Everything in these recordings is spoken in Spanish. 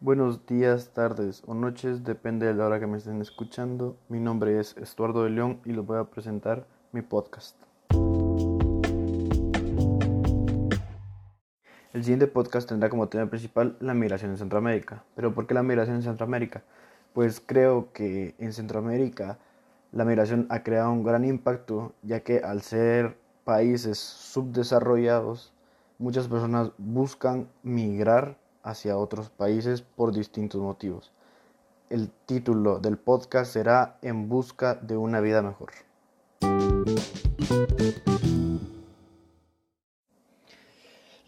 Buenos días, tardes o noches, depende de la hora que me estén escuchando. Mi nombre es Estuardo de León y les voy a presentar mi podcast. El siguiente podcast tendrá como tema principal la migración en Centroamérica. ¿Pero por qué la migración en Centroamérica? Pues creo que en Centroamérica la migración ha creado un gran impacto, ya que al ser países subdesarrollados, muchas personas buscan migrar hacia otros países por distintos motivos. El título del podcast será En busca de una vida mejor.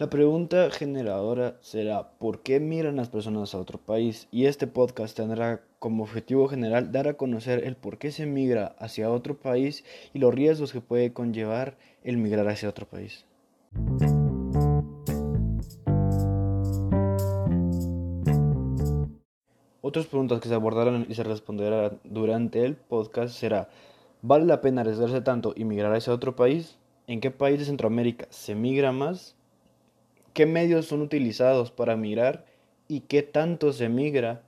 La pregunta generadora será ¿por qué miran las personas a otro país? Y este podcast tendrá como objetivo general dar a conocer el por qué se migra hacia otro país y los riesgos que puede conllevar el migrar hacia otro país. Otras preguntas que se abordarán y se responderán durante el podcast será ¿Vale la pena arriesgarse tanto y migrar hacia otro país? ¿En qué país de Centroamérica se migra más? ¿Qué medios son utilizados para migrar? ¿Y qué tanto se migra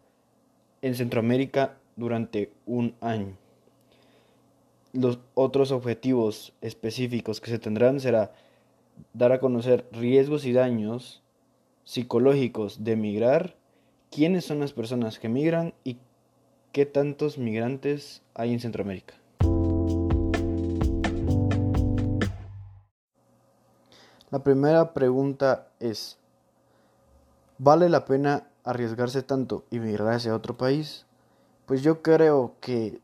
en Centroamérica durante un año? Los otros objetivos específicos que se tendrán será dar a conocer riesgos y daños psicológicos de migrar quiénes son las personas que migran y qué tantos migrantes hay en Centroamérica. La primera pregunta es, ¿vale la pena arriesgarse tanto y migrar hacia otro país? Pues yo creo que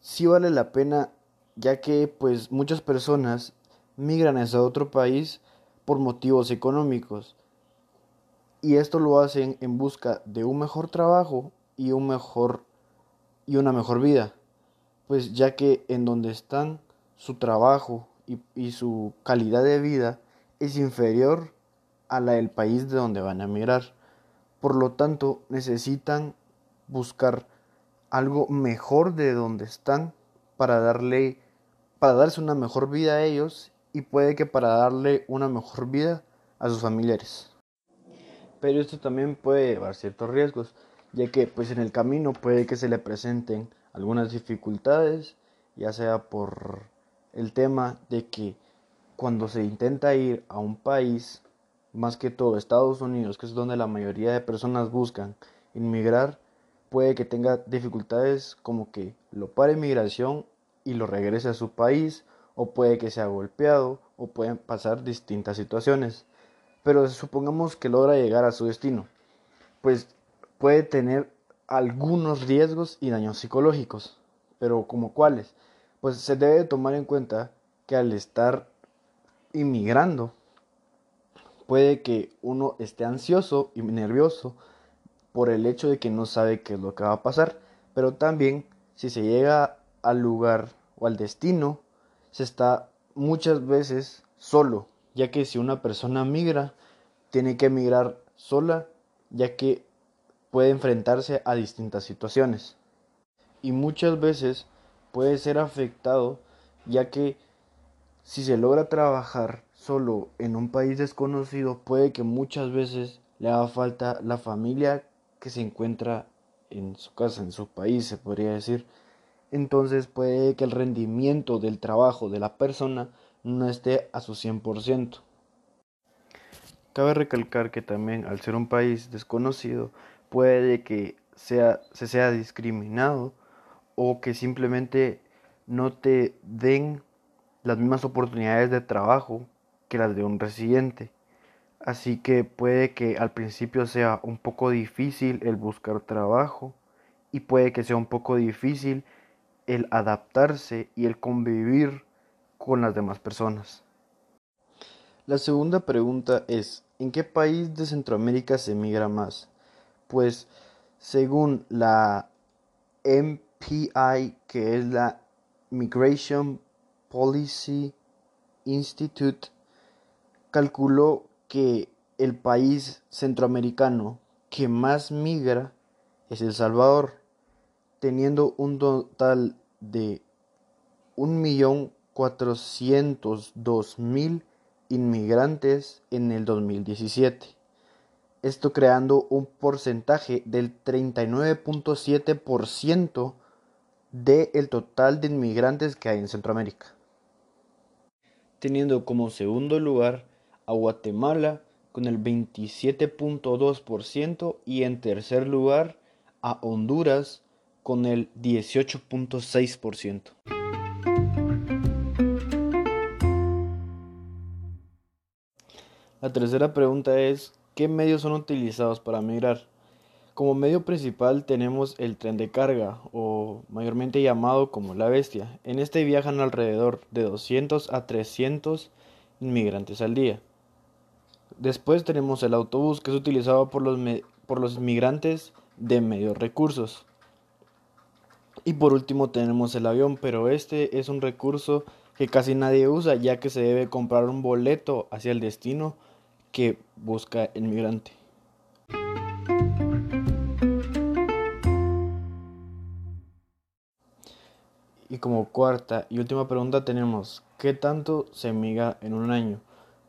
sí vale la pena ya que pues muchas personas migran hacia otro país por motivos económicos y esto lo hacen en busca de un mejor trabajo y un mejor y una mejor vida. Pues ya que en donde están su trabajo y, y su calidad de vida es inferior a la del país de donde van a emigrar. Por lo tanto necesitan buscar algo mejor de donde están para darle para darse una mejor vida a ellos y puede que para darle una mejor vida a sus familiares pero esto también puede llevar ciertos riesgos, ya que pues en el camino puede que se le presenten algunas dificultades, ya sea por el tema de que cuando se intenta ir a un país, más que todo Estados Unidos, que es donde la mayoría de personas buscan inmigrar, puede que tenga dificultades como que lo pare migración y lo regrese a su país, o puede que sea golpeado, o pueden pasar distintas situaciones pero supongamos que logra llegar a su destino, pues puede tener algunos riesgos y daños psicológicos, pero como cuáles, pues se debe tomar en cuenta que al estar inmigrando, puede que uno esté ansioso y nervioso por el hecho de que no sabe qué es lo que va a pasar, pero también si se llega al lugar o al destino, se está muchas veces solo, ya que si una persona migra, tiene que migrar sola, ya que puede enfrentarse a distintas situaciones. Y muchas veces puede ser afectado, ya que si se logra trabajar solo en un país desconocido, puede que muchas veces le haga falta la familia que se encuentra en su casa, en su país, se podría decir. Entonces puede que el rendimiento del trabajo de la persona no esté a su 100%. Cabe recalcar que también al ser un país desconocido puede que sea, se sea discriminado o que simplemente no te den las mismas oportunidades de trabajo que las de un residente. Así que puede que al principio sea un poco difícil el buscar trabajo y puede que sea un poco difícil el adaptarse y el convivir con las demás personas. La segunda pregunta es, ¿en qué país de Centroamérica se migra más? Pues según la MPI, que es la Migration Policy Institute, calculó que el país centroamericano que más migra es El Salvador, teniendo un total de 1.402.000 inmigrantes en el 2017. esto creando un porcentaje del 39.7% del total de inmigrantes que hay en Centroamérica. Teniendo como segundo lugar a Guatemala con el 27.2% y en tercer lugar a Honduras con el 18.6%. tercera pregunta es, ¿qué medios son utilizados para migrar? Como medio principal tenemos el tren de carga, o mayormente llamado como la bestia. En este viajan alrededor de 200 a 300 inmigrantes al día. Después tenemos el autobús, que es utilizado por los, por los inmigrantes de medios recursos. Y por último tenemos el avión, pero este es un recurso que casi nadie usa, ya que se debe comprar un boleto hacia el destino que busca el migrante. Y como cuarta y última pregunta tenemos, ¿qué tanto se migra en un año?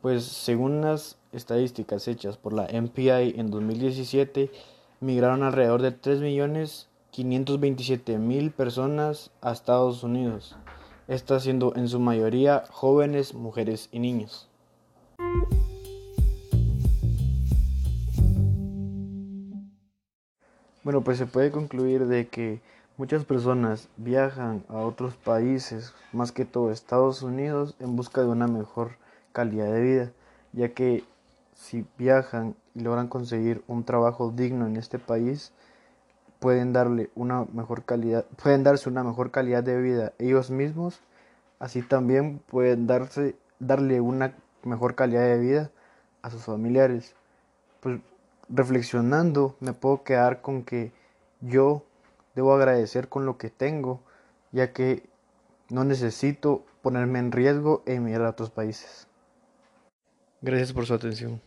Pues según las estadísticas hechas por la MPI en 2017, migraron alrededor de 3.527.000 personas a Estados Unidos, estas siendo en su mayoría jóvenes, mujeres y niños. Bueno, pues se puede concluir de que muchas personas viajan a otros países, más que todo Estados Unidos, en busca de una mejor calidad de vida, ya que si viajan y logran conseguir un trabajo digno en este país, pueden darle una mejor calidad, pueden darse una mejor calidad de vida ellos mismos, así también pueden darse darle una mejor calidad de vida a sus familiares. Pues reflexionando me puedo quedar con que yo debo agradecer con lo que tengo, ya que no necesito ponerme en riesgo e emigrar a otros países. Gracias por su atención.